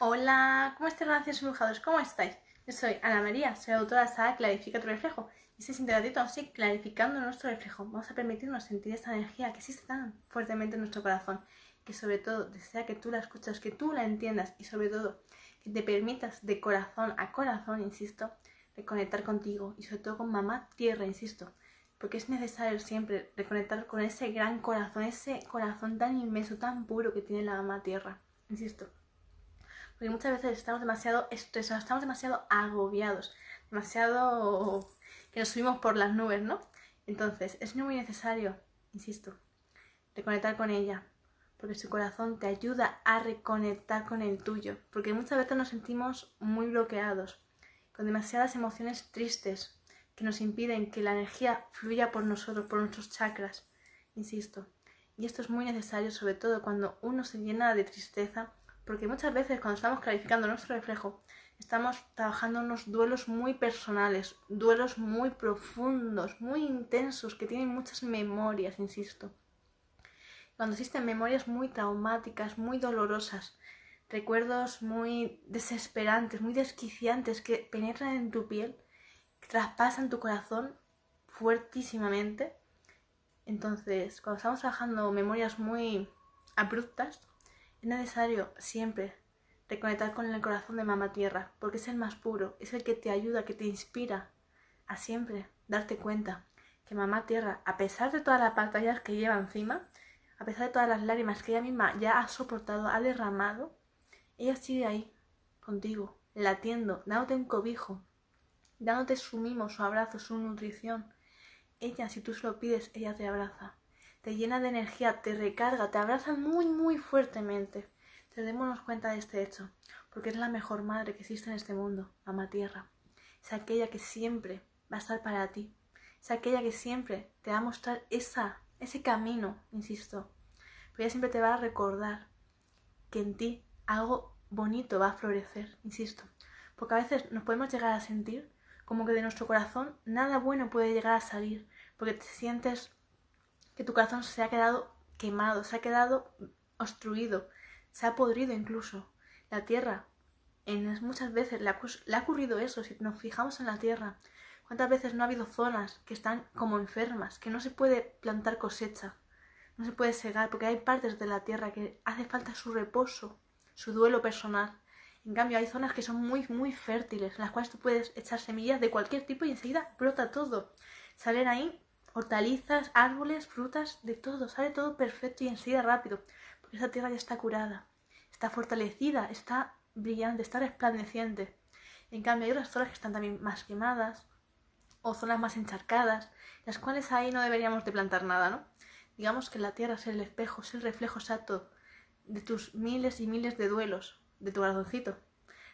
Hola, ¿cómo estáis, gracias dibujados? ¿Cómo estáis? Yo soy Ana María, soy autora de la Clarifica tu reflejo. Y este es ratito así, clarificando nuestro reflejo. Vamos a permitirnos sentir esa energía que existe tan fuertemente en nuestro corazón. Que sobre todo desea que tú la escuchas, que tú la entiendas y sobre todo que te permitas de corazón a corazón, insisto, reconectar contigo y sobre todo con mamá tierra, insisto. Porque es necesario siempre reconectar con ese gran corazón, ese corazón tan inmenso, tan puro que tiene la mamá tierra. Insisto, porque muchas veces estamos demasiado estresados, estamos demasiado agobiados, demasiado que nos subimos por las nubes, ¿no? Entonces, es muy necesario, insisto, reconectar con ella, porque su corazón te ayuda a reconectar con el tuyo, porque muchas veces nos sentimos muy bloqueados, con demasiadas emociones tristes que nos impiden que la energía fluya por nosotros, por nuestros chakras, insisto. Y esto es muy necesario, sobre todo cuando uno se llena de tristeza porque muchas veces cuando estamos clarificando nuestro reflejo, estamos trabajando unos duelos muy personales, duelos muy profundos, muy intensos, que tienen muchas memorias, insisto. Cuando existen memorias muy traumáticas, muy dolorosas, recuerdos muy desesperantes, muy desquiciantes, que penetran en tu piel, que traspasan tu corazón fuertísimamente. Entonces, cuando estamos trabajando memorias muy abruptas, es necesario siempre reconectar con el corazón de Mamá Tierra, porque es el más puro, es el que te ayuda, que te inspira a siempre darte cuenta que Mamá Tierra, a pesar de todas las batallas que lleva encima, a pesar de todas las lágrimas que ella misma ya ha soportado, ha derramado, ella sigue ahí, contigo, latiendo, dándote un cobijo, dándote su mimo, su abrazo, su nutrición. Ella, si tú se lo pides, ella te abraza te llena de energía, te recarga, te abraza muy, muy fuertemente. Te démonos cuenta de este hecho, porque es la mejor madre que existe en este mundo, Mamá Tierra. Es aquella que siempre va a estar para ti. Es aquella que siempre te va a mostrar esa, ese camino, insisto. Pero ella siempre te va a recordar que en ti algo bonito va a florecer, insisto. Porque a veces nos podemos llegar a sentir como que de nuestro corazón nada bueno puede llegar a salir, porque te sientes que tu corazón se ha quedado quemado, se ha quedado obstruido, se ha podrido incluso. La tierra, en muchas veces le ha, ocurrido eso, si nos fijamos en la tierra, cuántas veces no ha habido zonas que están como enfermas, que no se puede plantar cosecha, no se puede segar, porque hay partes de la tierra que hace falta su reposo, su duelo personal. En cambio, hay zonas que son muy, muy fértiles, en las cuales tú puedes echar semillas de cualquier tipo y enseguida brota todo. Salen ahí hortalizas, árboles, frutas, de todo, sale todo perfecto y enseguida rápido, porque esa tierra ya está curada, está fortalecida, está brillante, está resplandeciente. En cambio, hay otras zonas que están también más quemadas o zonas más encharcadas, las cuales ahí no deberíamos de plantar nada, ¿no? Digamos que la tierra es el espejo, es el reflejo exacto de tus miles y miles de duelos, de tu corazoncito.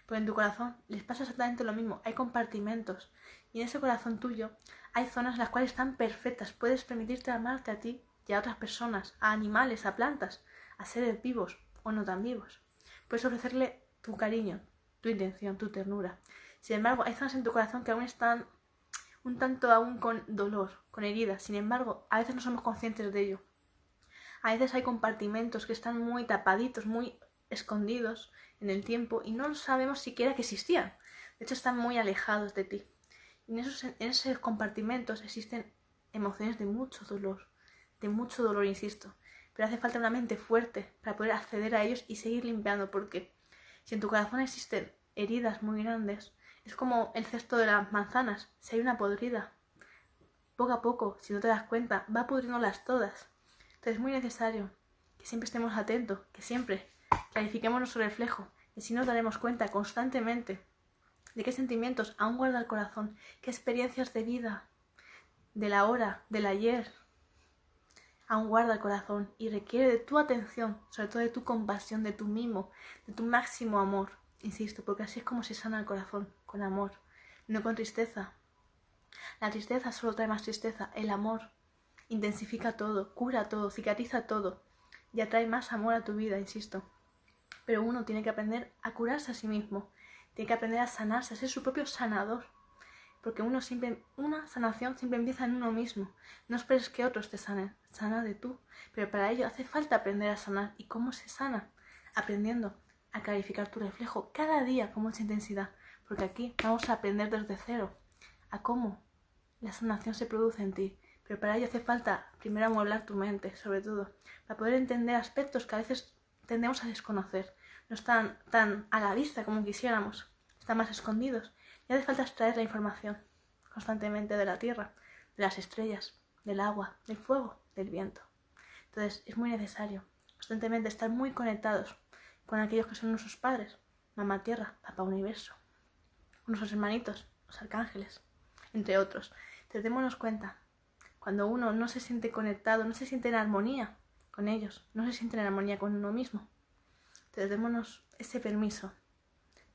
Pues en tu corazón les pasa exactamente lo mismo, hay compartimentos y en ese corazón tuyo hay zonas las cuales están perfectas. Puedes permitirte amarte a ti y a otras personas, a animales, a plantas, a seres vivos o no tan vivos. Puedes ofrecerle tu cariño, tu intención, tu ternura. Sin embargo, hay zonas en tu corazón que aún están un tanto aún con dolor, con heridas. Sin embargo, a veces no somos conscientes de ello. A veces hay compartimentos que están muy tapaditos, muy escondidos en el tiempo y no sabemos siquiera que existían. De hecho, están muy alejados de ti. En esos, en esos compartimentos existen emociones de mucho dolor, de mucho dolor, insisto. Pero hace falta una mente fuerte para poder acceder a ellos y seguir limpiando, porque si en tu corazón existen heridas muy grandes, es como el cesto de las manzanas, si hay una podrida. Poco a poco, si no te das cuenta, va pudriéndolas todas. Entonces es muy necesario que siempre estemos atentos, que siempre clarifiquemos nuestro reflejo, y si nos daremos cuenta constantemente de qué sentimientos aún guarda el corazón, qué experiencias de vida, de la hora, del ayer, aún guarda el corazón y requiere de tu atención, sobre todo de tu compasión, de tu mimo, de tu máximo amor, insisto, porque así es como se sana el corazón, con amor, no con tristeza. La tristeza solo trae más tristeza, el amor intensifica todo, cura todo, cicatriza todo. Y atrae más amor a tu vida, insisto. Pero uno tiene que aprender a curarse a sí mismo, tiene que aprender a sanarse, a ser su propio sanador. Porque uno siempre, una sanación siempre empieza en uno mismo. No esperes que otros te sanen, sana de tú. Pero para ello hace falta aprender a sanar. ¿Y cómo se sana? Aprendiendo a clarificar tu reflejo cada día con mucha intensidad, porque aquí vamos a aprender desde cero a cómo la sanación se produce en ti. Pero para ello hace falta primero amueblar tu mente, sobre todo, para poder entender aspectos que a veces tendemos a desconocer. No están tan a la vista como quisiéramos, están más escondidos. Y hace falta extraer la información constantemente de la tierra, de las estrellas, del agua, del fuego, del viento. Entonces es muy necesario constantemente estar muy conectados con aquellos que son nuestros padres, mamá tierra, papá universo, nuestros hermanitos, los arcángeles, entre otros. Entonces démonos cuenta, cuando uno no se siente conectado, no se siente en armonía con ellos, no se siente en armonía con uno mismo. Entonces démonos ese permiso,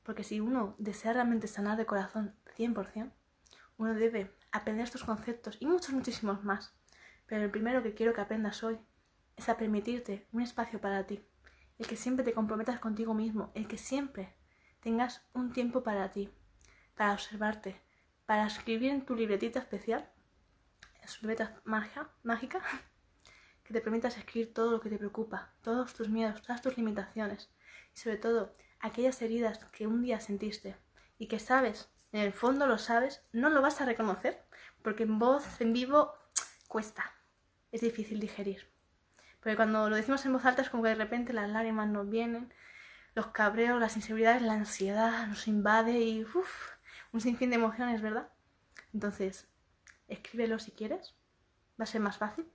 porque si uno desea realmente sanar de corazón 100%, uno debe aprender estos conceptos y muchos, muchísimos más. Pero el primero que quiero que aprendas hoy es a permitirte un espacio para ti, el que siempre te comprometas contigo mismo, el que siempre tengas un tiempo para ti, para observarte, para escribir en tu libretita especial, en su libreta mágica, mágica, que te permitas escribir todo lo que te preocupa, todos tus miedos, todas tus limitaciones y sobre todo aquellas heridas que un día sentiste y que sabes, en el fondo lo sabes, no lo vas a reconocer porque en voz, en vivo, cuesta, es difícil digerir. Porque cuando lo decimos en voz alta es como que de repente las lágrimas nos vienen, los cabreos, las inseguridades, la ansiedad nos invade y uff, un sinfín de emociones, ¿verdad? Entonces, escríbelo si quieres, va a ser más fácil.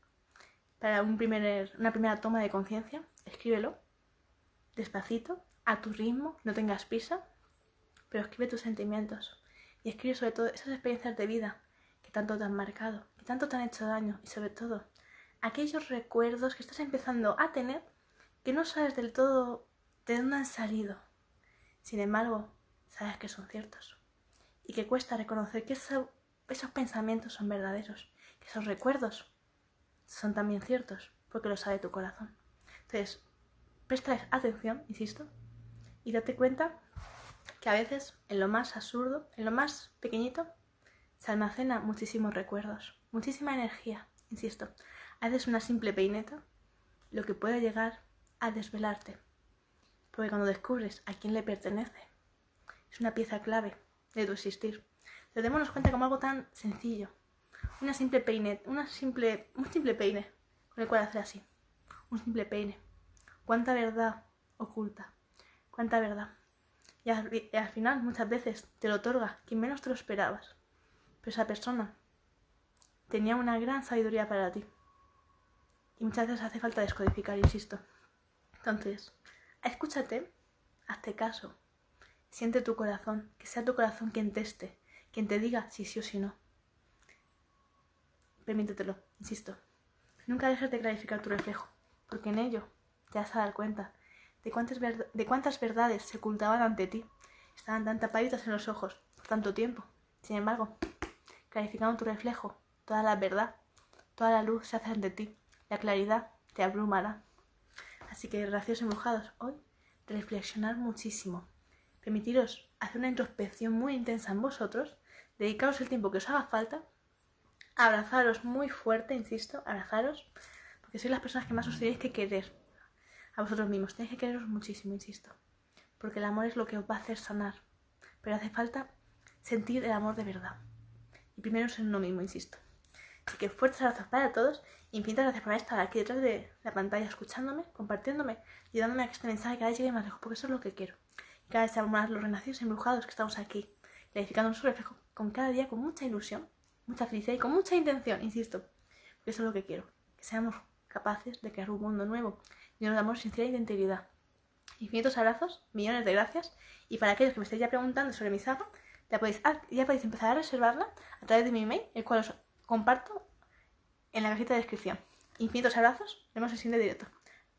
Una primera toma de conciencia, escríbelo despacito, a tu ritmo, no tengas prisa, pero escribe tus sentimientos y escribe sobre todo esas experiencias de vida que tanto te han marcado, que tanto te han hecho daño y sobre todo aquellos recuerdos que estás empezando a tener que no sabes del todo de dónde han salido. Sin embargo, sabes que son ciertos y que cuesta reconocer que esos, pensamientos son verdaderos, que esos recuerdos son también ciertos, porque lo sabe tu corazón. Entonces, presta atención, insisto, y date cuenta que a veces en lo más absurdo, en lo más pequeñito, se almacena muchísimos recuerdos, muchísima energía, insisto haces una simple peineta, lo que puede llegar a desvelarte. Porque cuando descubres a quién le pertenece, es una pieza clave de tu existir. Démonos cuenta como algo tan sencillo. Una simple peine, una simple, un simple peine con el cual hacer así. Un simple peine. Cuánta verdad oculta. Cuánta verdad. Y al, final, muchas veces, te lo otorga quien menos te lo esperabas. Pero esa persona tenía una gran sabiduría para ti. Y muchas veces hace falta descodificar, insisto. Entonces, escúchate, hazte caso, siente tu corazón, que sea tu corazón quien teste, quien te diga si sí o si no. Permítetelo, insisto. Nunca dejes de clarificar tu reflejo, porque en ello te vas a dar cuenta de cuántas, de cuántas verdades se ocultaban ante ti, estaban tan tapaditas en los ojos por tanto tiempo. Sin embargo, clarificando tu reflejo, toda la verdad, toda la luz se hace ante ti la claridad te abrumará. Así que, graciosos embrujados, hoy reflexionar muchísimo. Permitiros hacer una introspección muy intensa en vosotros, dedicaros el tiempo que os haga falta, abrazaros muy fuerte, insisto, abrazaros, porque sois las personas que más os tenéis que querer a vosotros mismos. Tenéis que quereros muchísimo, insisto, porque el amor es lo que os va a hacer sanar, pero hace falta sentir el amor de verdad. Y primero en uno mismo, insisto. Así que fuertes abrazos para todos. Infinitas gracias por estar aquí detrás de la pantalla escuchándome, compartiéndome y dándome a que este mensaje cada vez llegue más lejos, porque eso es lo que quiero. Cada vez más los renacidos embrujados que estamos aquí, clarificando nuestro reflejo con cada día con mucha ilusión, mucha felicidad y con mucha intención, insisto. Porque eso es lo que quiero. Que seamos capaces de crear un mundo nuevo, lleno de amor, sinceridad y de integridad. Infinitos abrazos, millones de gracias. Y para aquellos que me estéis ya preguntando sobre mi saga, ya podéis, ya podéis empezar a reservarla a través de mi email, el cual os comparto en la cajita de descripción. Infinitos abrazos, vemos el siguiente directo.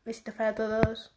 Besitos para todos.